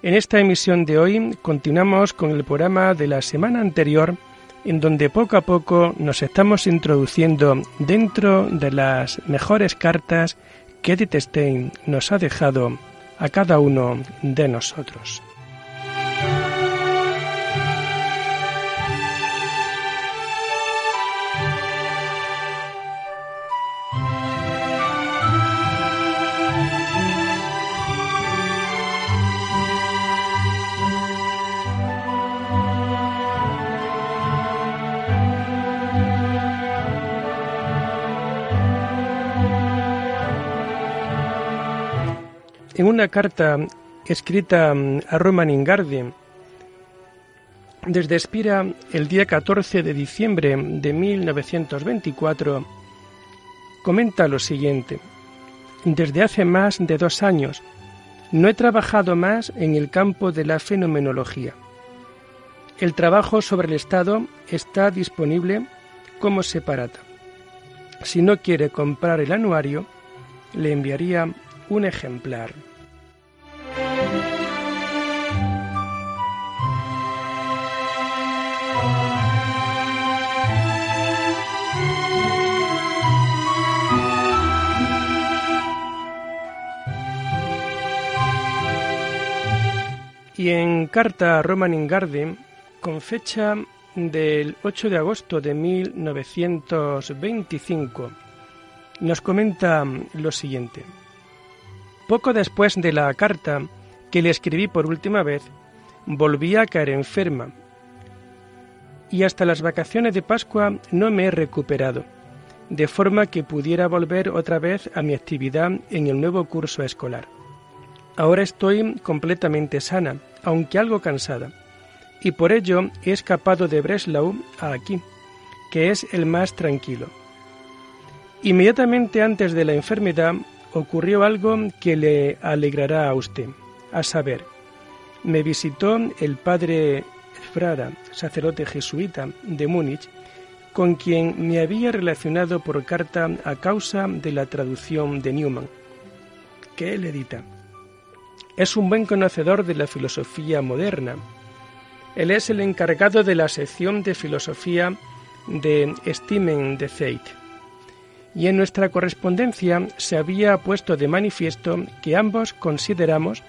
En esta emisión de hoy continuamos con el programa de la semana anterior, en donde poco a poco nos estamos introduciendo dentro de las mejores cartas que Edith Stein nos ha dejado a cada uno de nosotros. En una carta escrita mm, a Roman Ingardi desde Espira el día 14 de diciembre de 1924, comenta lo siguiente. Desde hace más de dos años no he trabajado más en el campo de la fenomenología. El trabajo sobre el Estado está disponible como separata. Si no quiere comprar el anuario, le enviaría un ejemplar. Y en carta a Roman Ingardi, con fecha del 8 de agosto de 1925, nos comenta lo siguiente. Poco después de la carta que le escribí por última vez, volví a caer enferma y hasta las vacaciones de Pascua no me he recuperado, de forma que pudiera volver otra vez a mi actividad en el nuevo curso escolar. Ahora estoy completamente sana, aunque algo cansada, y por ello he escapado de Breslau a aquí, que es el más tranquilo. Inmediatamente antes de la enfermedad ocurrió algo que le alegrará a usted, a saber, me visitó el padre Frara, sacerdote jesuita de Múnich, con quien me había relacionado por carta a causa de la traducción de Newman, que él edita. Es un buen conocedor de la filosofía moderna. Él es el encargado de la sección de filosofía de Stimmen de Zeit. Y en nuestra correspondencia se había puesto de manifiesto que ambos consideramos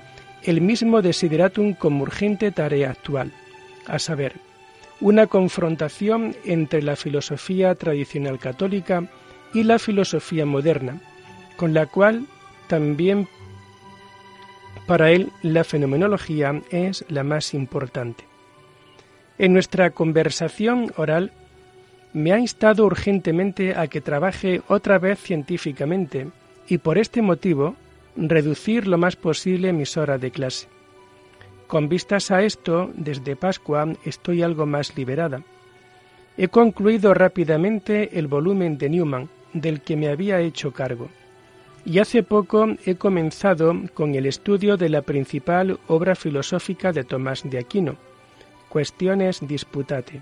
el mismo desideratum como urgente tarea actual, a saber, una confrontación entre la filosofía tradicional católica y la filosofía moderna, con la cual también para él, la fenomenología es la más importante. En nuestra conversación oral, me ha instado urgentemente a que trabaje otra vez científicamente y por este motivo reducir lo más posible mis horas de clase. Con vistas a esto, desde Pascua estoy algo más liberada. He concluido rápidamente el volumen de Newman, del que me había hecho cargo y hace poco he comenzado con el estudio de la principal obra filosófica de Tomás de Aquino, Cuestiones Disputate.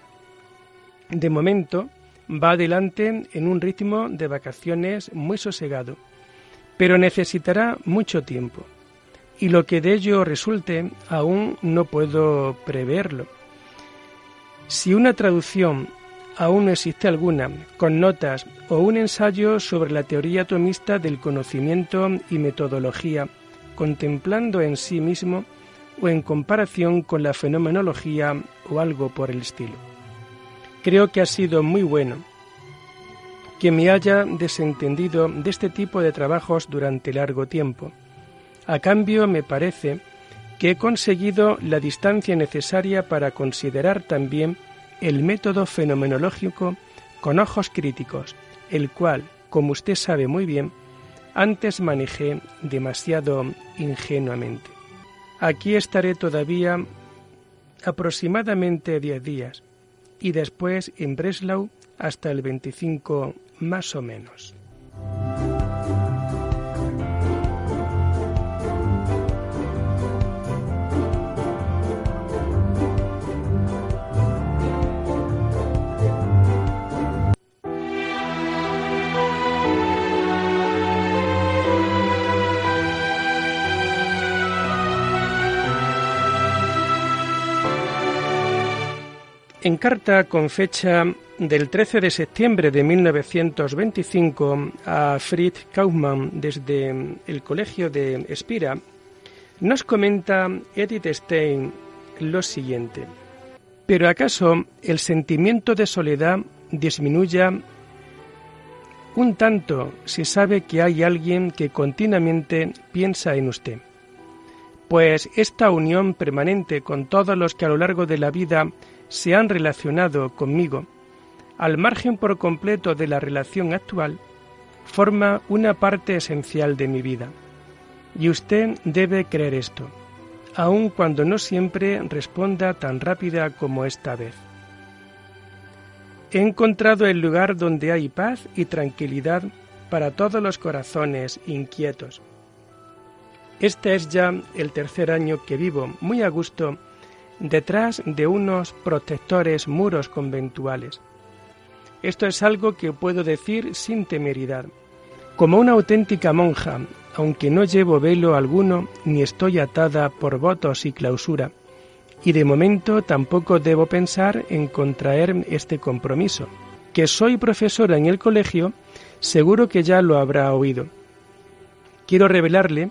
De momento va adelante en un ritmo de vacaciones muy sosegado, pero necesitará mucho tiempo, y lo que de ello resulte aún no puedo preverlo. Si una traducción aún no existe alguna, con notas o un ensayo sobre la teoría atomista del conocimiento y metodología, contemplando en sí mismo o en comparación con la fenomenología o algo por el estilo. Creo que ha sido muy bueno que me haya desentendido de este tipo de trabajos durante largo tiempo. A cambio, me parece que he conseguido la distancia necesaria para considerar también el método fenomenológico con ojos críticos, el cual, como usted sabe muy bien, antes manejé demasiado ingenuamente. Aquí estaré todavía aproximadamente diez días y después en Breslau hasta el 25 más o menos. En carta con fecha del 13 de septiembre de 1925 a Fritz Kaufmann desde el Colegio de Espira, nos comenta Edith Stein lo siguiente. Pero acaso el sentimiento de soledad disminuya un tanto si sabe que hay alguien que continuamente piensa en usted. Pues esta unión permanente con todos los que a lo largo de la vida se han relacionado conmigo, al margen por completo de la relación actual, forma una parte esencial de mi vida. Y usted debe creer esto, aun cuando no siempre responda tan rápida como esta vez. He encontrado el lugar donde hay paz y tranquilidad para todos los corazones inquietos. Este es ya el tercer año que vivo muy a gusto detrás de unos protectores muros conventuales. Esto es algo que puedo decir sin temeridad. Como una auténtica monja, aunque no llevo velo alguno ni estoy atada por votos y clausura, y de momento tampoco debo pensar en contraer este compromiso. Que soy profesora en el colegio, seguro que ya lo habrá oído. Quiero revelarle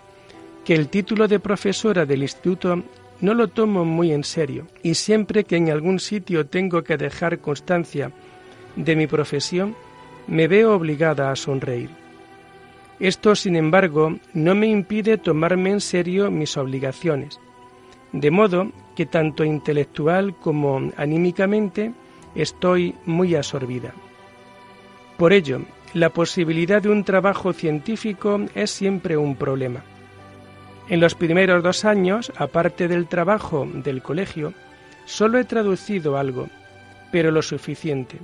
que el título de profesora del instituto no lo tomo muy en serio y siempre que en algún sitio tengo que dejar constancia de mi profesión, me veo obligada a sonreír. Esto, sin embargo, no me impide tomarme en serio mis obligaciones, de modo que tanto intelectual como anímicamente estoy muy absorbida. Por ello, la posibilidad de un trabajo científico es siempre un problema. En los primeros dos años, aparte del trabajo del colegio, solo he traducido algo, pero lo suficiente.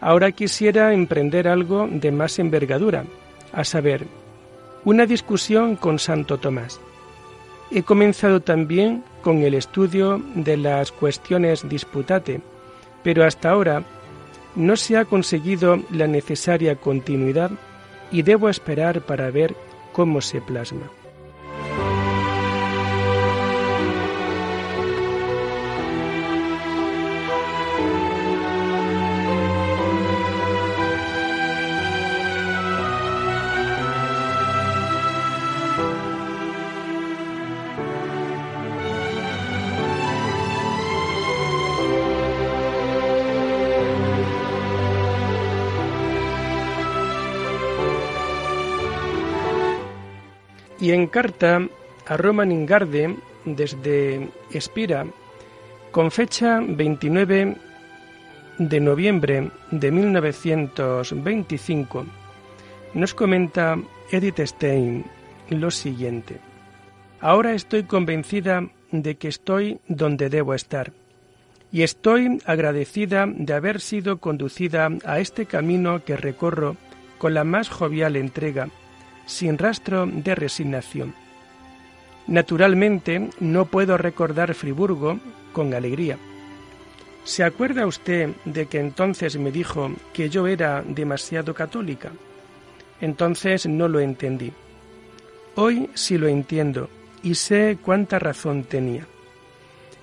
Ahora quisiera emprender algo de más envergadura, a saber, una discusión con Santo Tomás. He comenzado también con el estudio de las cuestiones disputate, pero hasta ahora no se ha conseguido la necesaria continuidad y debo esperar para ver cómo se plasma. Y en carta a Roman Ingarde desde Espira, con fecha 29 de noviembre de 1925, nos comenta Edith Stein lo siguiente. Ahora estoy convencida de que estoy donde debo estar y estoy agradecida de haber sido conducida a este camino que recorro con la más jovial entrega sin rastro de resignación. Naturalmente no puedo recordar Friburgo con alegría. ¿Se acuerda usted de que entonces me dijo que yo era demasiado católica? Entonces no lo entendí. Hoy sí lo entiendo y sé cuánta razón tenía.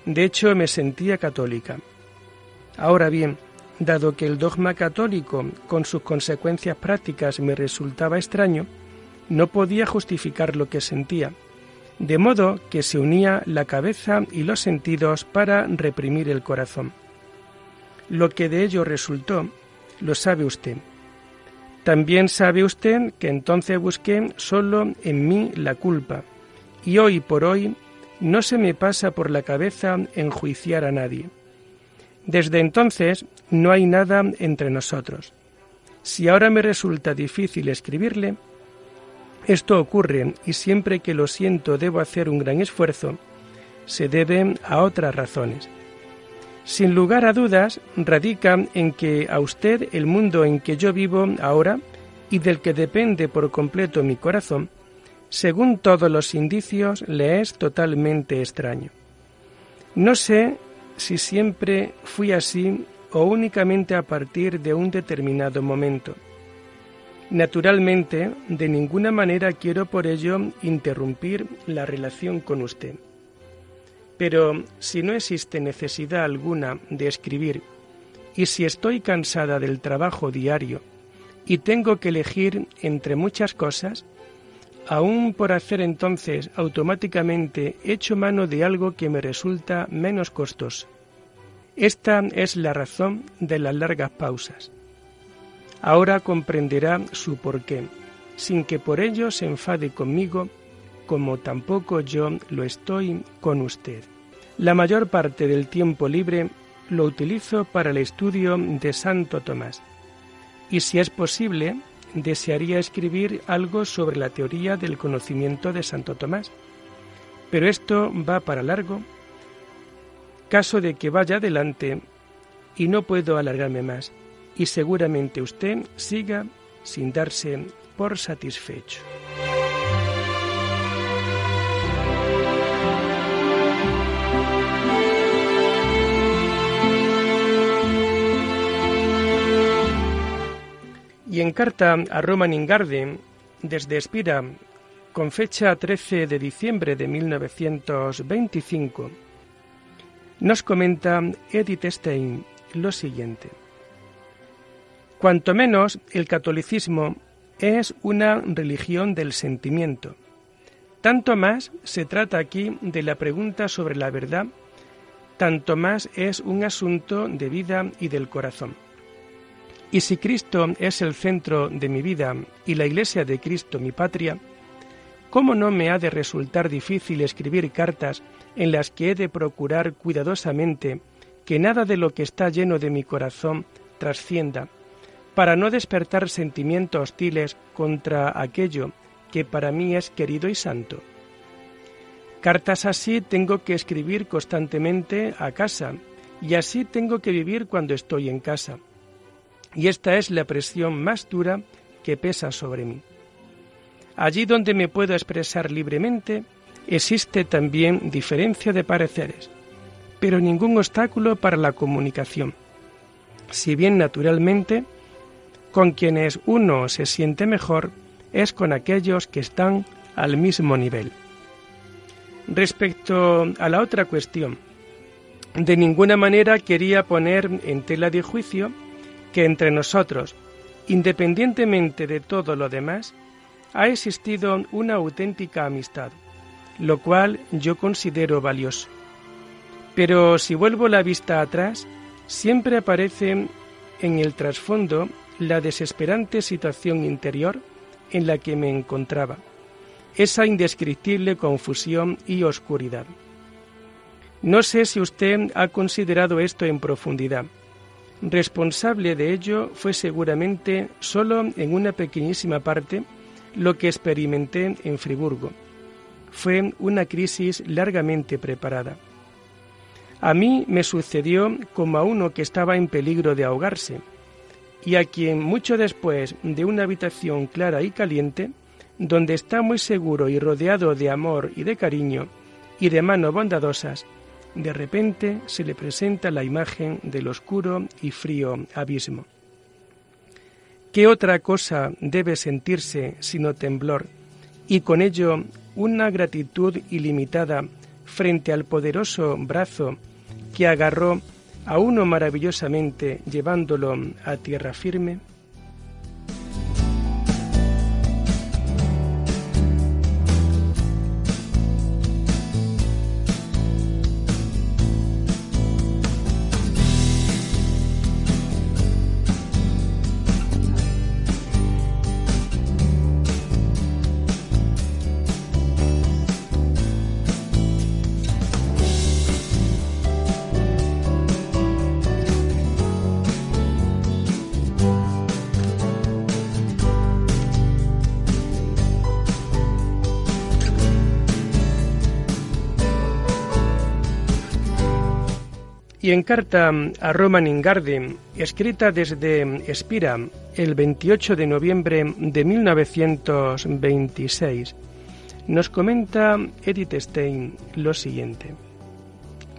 De hecho, me sentía católica. Ahora bien, dado que el dogma católico, con sus consecuencias prácticas, me resultaba extraño, no podía justificar lo que sentía, de modo que se unía la cabeza y los sentidos para reprimir el corazón. Lo que de ello resultó, lo sabe usted. También sabe usted que entonces busqué solo en mí la culpa, y hoy por hoy no se me pasa por la cabeza enjuiciar a nadie. Desde entonces no hay nada entre nosotros. Si ahora me resulta difícil escribirle, esto ocurre y siempre que lo siento debo hacer un gran esfuerzo, se debe a otras razones. Sin lugar a dudas, radica en que a usted el mundo en que yo vivo ahora y del que depende por completo mi corazón, según todos los indicios, le es totalmente extraño. No sé si siempre fui así o únicamente a partir de un determinado momento. Naturalmente, de ninguna manera quiero por ello interrumpir la relación con usted. Pero si no existe necesidad alguna de escribir y si estoy cansada del trabajo diario y tengo que elegir entre muchas cosas, aún por hacer entonces automáticamente echo mano de algo que me resulta menos costoso. Esta es la razón de las largas pausas. Ahora comprenderá su porqué, sin que por ello se enfade conmigo, como tampoco yo lo estoy con usted. La mayor parte del tiempo libre lo utilizo para el estudio de Santo Tomás, y si es posible, desearía escribir algo sobre la teoría del conocimiento de Santo Tomás. Pero esto va para largo, caso de que vaya adelante y no puedo alargarme más, y seguramente usted siga sin darse por satisfecho. Y en carta a Roman Ingarden, desde Espira, con fecha 13 de diciembre de 1925, nos comenta Edith Stein lo siguiente. Cuanto menos el catolicismo es una religión del sentimiento, tanto más se trata aquí de la pregunta sobre la verdad, tanto más es un asunto de vida y del corazón. Y si Cristo es el centro de mi vida y la Iglesia de Cristo mi patria, ¿cómo no me ha de resultar difícil escribir cartas en las que he de procurar cuidadosamente que nada de lo que está lleno de mi corazón trascienda, para no despertar sentimientos hostiles contra aquello que para mí es querido y santo? Cartas así tengo que escribir constantemente a casa, y así tengo que vivir cuando estoy en casa y esta es la presión más dura que pesa sobre mí. Allí donde me puedo expresar libremente, existe también diferencia de pareceres, pero ningún obstáculo para la comunicación. Si bien naturalmente, con quienes uno se siente mejor es con aquellos que están al mismo nivel. Respecto a la otra cuestión, de ninguna manera quería poner en tela de juicio que entre nosotros, independientemente de todo lo demás, ha existido una auténtica amistad, lo cual yo considero valioso. Pero si vuelvo la vista atrás, siempre aparece en el trasfondo la desesperante situación interior en la que me encontraba, esa indescriptible confusión y oscuridad. No sé si usted ha considerado esto en profundidad, Responsable de ello fue seguramente solo en una pequeñísima parte lo que experimenté en Friburgo. Fue una crisis largamente preparada. A mí me sucedió como a uno que estaba en peligro de ahogarse, y a quien mucho después de una habitación clara y caliente, donde está muy seguro y rodeado de amor y de cariño y de manos bondadosas, de repente se le presenta la imagen del oscuro y frío abismo. ¿Qué otra cosa debe sentirse sino temblor y con ello una gratitud ilimitada frente al poderoso brazo que agarró a uno maravillosamente llevándolo a tierra firme? En carta a Roman Ingarden, escrita desde Espira el 28 de noviembre de 1926, nos comenta Edith Stein lo siguiente.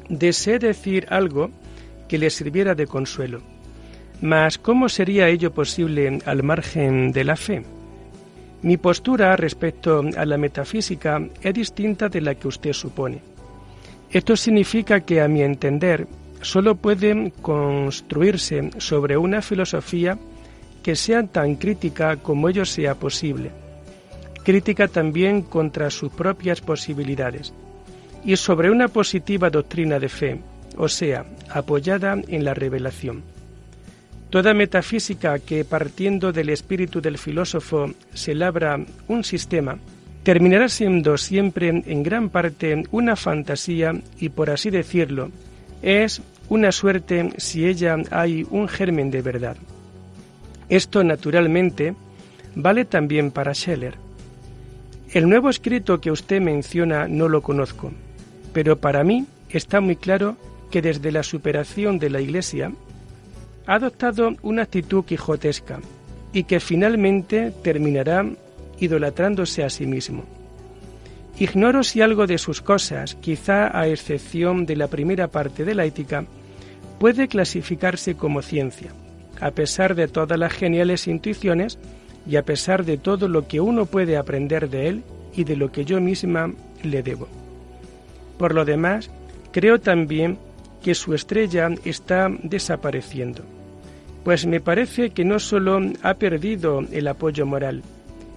Deseé decir algo que le sirviera de consuelo, mas ¿cómo sería ello posible al margen de la fe? Mi postura respecto a la metafísica es distinta de la que usted supone. Esto significa que, a mi entender, solo puede construirse sobre una filosofía que sea tan crítica como ello sea posible, crítica también contra sus propias posibilidades, y sobre una positiva doctrina de fe, o sea, apoyada en la revelación. Toda metafísica que partiendo del espíritu del filósofo se labra un sistema, terminará siendo siempre en gran parte una fantasía y por así decirlo, es una suerte si ella hay un germen de verdad. Esto, naturalmente, vale también para Scheller. El nuevo escrito que usted menciona no lo conozco, pero para mí está muy claro que desde la superación de la Iglesia ha adoptado una actitud quijotesca y que finalmente terminará idolatrándose a sí mismo. Ignoro si algo de sus cosas, quizá a excepción de la primera parte de la ética, puede clasificarse como ciencia, a pesar de todas las geniales intuiciones y a pesar de todo lo que uno puede aprender de él y de lo que yo misma le debo. Por lo demás, creo también que su estrella está desapareciendo, pues me parece que no solo ha perdido el apoyo moral,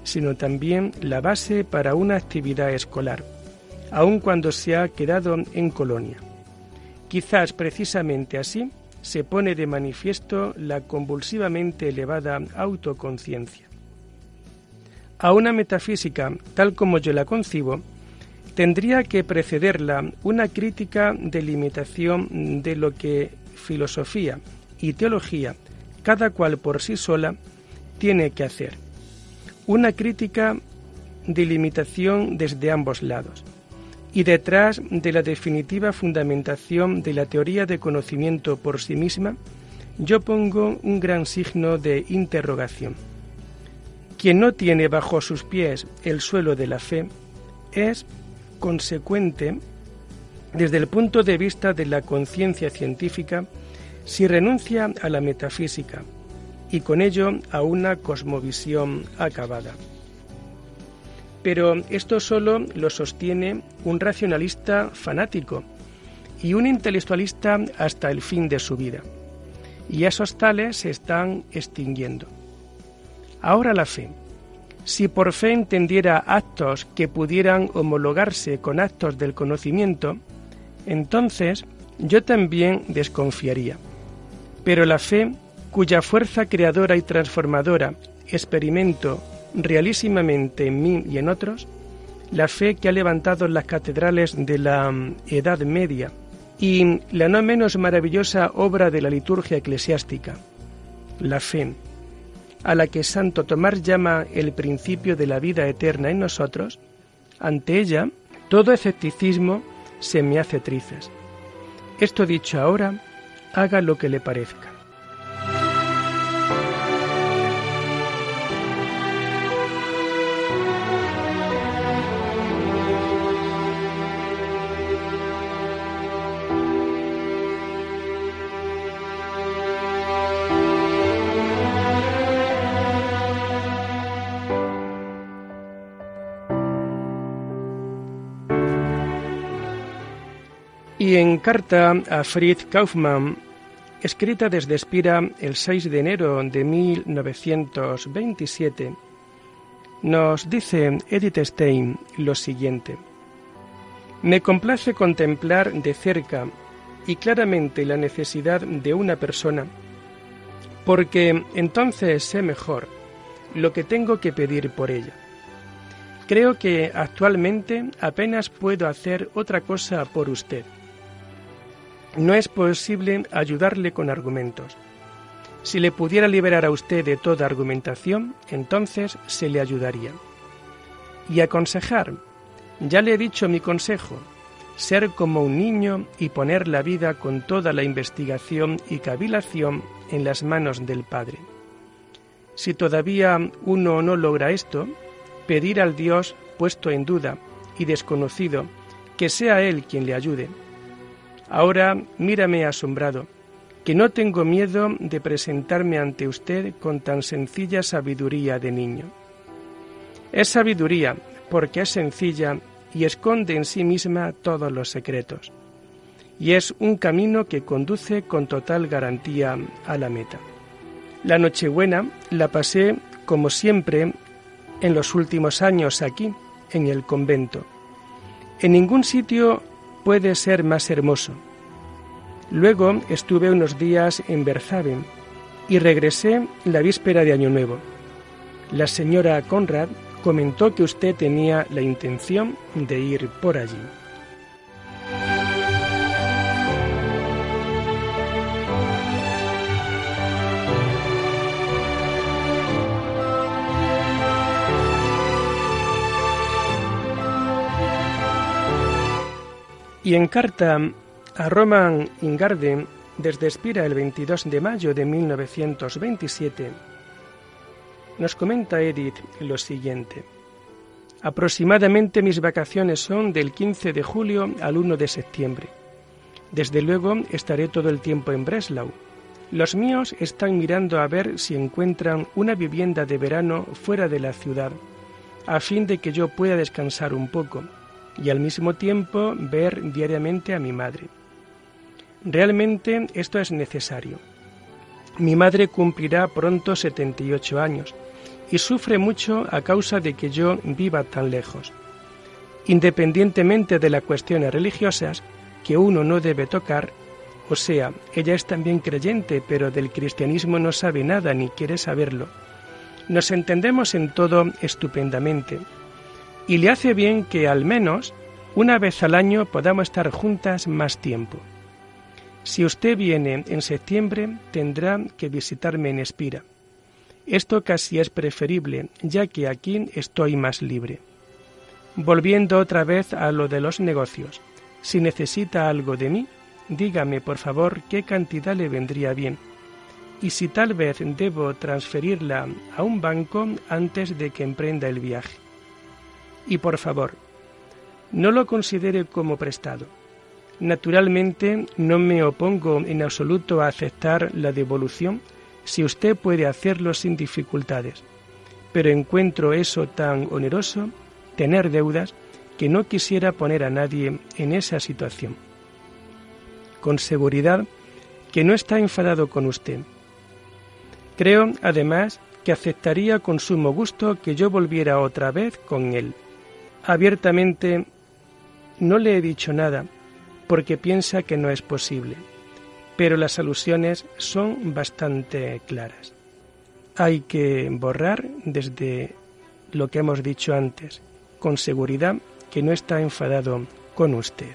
sino también la base para una actividad escolar, aun cuando se ha quedado en colonia. Quizás precisamente así se pone de manifiesto la convulsivamente elevada autoconciencia. A una metafísica, tal como yo la concibo, tendría que precederla una crítica de limitación de lo que filosofía y teología, cada cual por sí sola, tiene que hacer. Una crítica de limitación desde ambos lados y detrás de la definitiva fundamentación de la teoría de conocimiento por sí misma, yo pongo un gran signo de interrogación. Quien no tiene bajo sus pies el suelo de la fe es consecuente desde el punto de vista de la conciencia científica si renuncia a la metafísica y con ello a una cosmovisión acabada. Pero esto solo lo sostiene un racionalista fanático y un intelectualista hasta el fin de su vida. Y esos tales se están extinguiendo. Ahora la fe. Si por fe entendiera actos que pudieran homologarse con actos del conocimiento, entonces yo también desconfiaría. Pero la fe, cuya fuerza creadora y transformadora experimento realísimamente en mí y en otros la fe que ha levantado las catedrales de la mm, Edad Media y la no menos maravillosa obra de la liturgia eclesiástica, la fe, a la que Santo Tomás llama el principio de la vida eterna en nosotros, ante ella todo escepticismo se me hace trizas. Esto dicho ahora, haga lo que le parezca. Carta a Fritz Kaufmann, escrita desde Espira el 6 de enero de 1927, nos dice Edith Stein lo siguiente. Me complace contemplar de cerca y claramente la necesidad de una persona, porque entonces sé mejor lo que tengo que pedir por ella. Creo que actualmente apenas puedo hacer otra cosa por usted no es posible ayudarle con argumentos. Si le pudiera liberar a usted de toda argumentación, entonces se le ayudaría. Y aconsejar, ya le he dicho mi consejo, ser como un niño y poner la vida con toda la investigación y cavilación en las manos del Padre. Si todavía uno no logra esto, pedir al Dios puesto en duda y desconocido que sea Él quien le ayude. Ahora mírame asombrado, que no tengo miedo de presentarme ante usted con tan sencilla sabiduría de niño. Es sabiduría porque es sencilla y esconde en sí misma todos los secretos. Y es un camino que conduce con total garantía a la meta. La Nochebuena la pasé, como siempre, en los últimos años aquí, en el convento. En ningún sitio puede ser más hermoso. Luego estuve unos días en Berzaben y regresé la víspera de Año Nuevo. La señora Conrad comentó que usted tenía la intención de ir por allí. Y en carta a Roman Ingarden desde Espira el 22 de mayo de 1927, nos comenta Edith lo siguiente. Aproximadamente mis vacaciones son del 15 de julio al 1 de septiembre. Desde luego estaré todo el tiempo en Breslau. Los míos están mirando a ver si encuentran una vivienda de verano fuera de la ciudad, a fin de que yo pueda descansar un poco y al mismo tiempo ver diariamente a mi madre. Realmente esto es necesario. Mi madre cumplirá pronto 78 años y sufre mucho a causa de que yo viva tan lejos. Independientemente de las cuestiones religiosas que uno no debe tocar, o sea, ella es también creyente, pero del cristianismo no sabe nada ni quiere saberlo. Nos entendemos en todo estupendamente, y le hace bien que al menos una vez al año podamos estar juntas más tiempo. Si usted viene en septiembre, tendrá que visitarme en Espira. Esto casi es preferible, ya que aquí estoy más libre. Volviendo otra vez a lo de los negocios, si necesita algo de mí, dígame por favor qué cantidad le vendría bien y si tal vez debo transferirla a un banco antes de que emprenda el viaje. Y por favor, no lo considere como prestado. Naturalmente no me opongo en absoluto a aceptar la devolución si usted puede hacerlo sin dificultades, pero encuentro eso tan oneroso, tener deudas, que no quisiera poner a nadie en esa situación. Con seguridad que no está enfadado con usted. Creo, además, que aceptaría con sumo gusto que yo volviera otra vez con él. Abiertamente no le he dicho nada, porque piensa que no es posible pero las alusiones son bastante claras. Hay que borrar desde lo que hemos dicho antes, con seguridad que no está enfadado con usted.